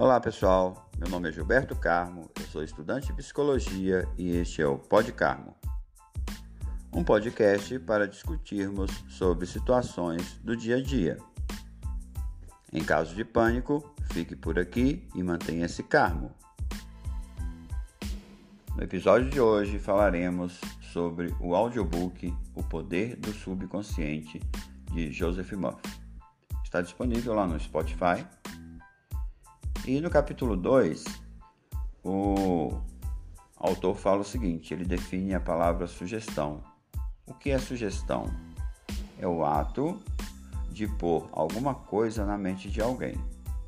Olá pessoal, meu nome é Gilberto Carmo, eu sou estudante de psicologia e este é o Pod Carmo, um podcast para discutirmos sobre situações do dia a dia. Em caso de pânico, fique por aqui e mantenha-se calmo. No episódio de hoje falaremos sobre o audiobook O Poder do Subconsciente de Joseph Murphy. Está disponível lá no Spotify e no capítulo 2, o autor fala o seguinte: ele define a palavra sugestão. O que é sugestão? É o ato de pôr alguma coisa na mente de alguém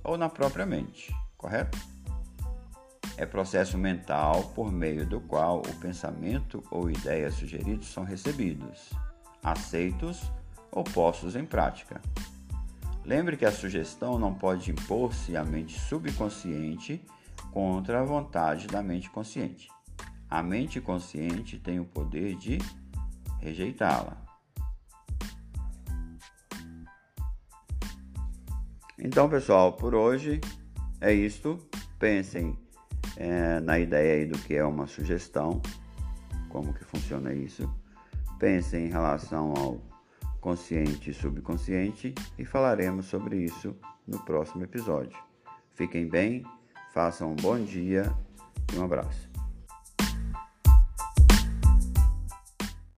ou na própria mente, correto? É processo mental por meio do qual o pensamento ou ideias sugeridos são recebidos, aceitos ou postos em prática. Lembre que a sugestão não pode impor-se à mente subconsciente contra a vontade da mente consciente. A mente consciente tem o poder de rejeitá-la. Então, pessoal, por hoje é isto. Pensem é, na ideia aí do que é uma sugestão, como que funciona isso. Pensem em relação ao consciente e subconsciente e falaremos sobre isso no próximo episódio. Fiquem bem, façam um bom dia e um abraço.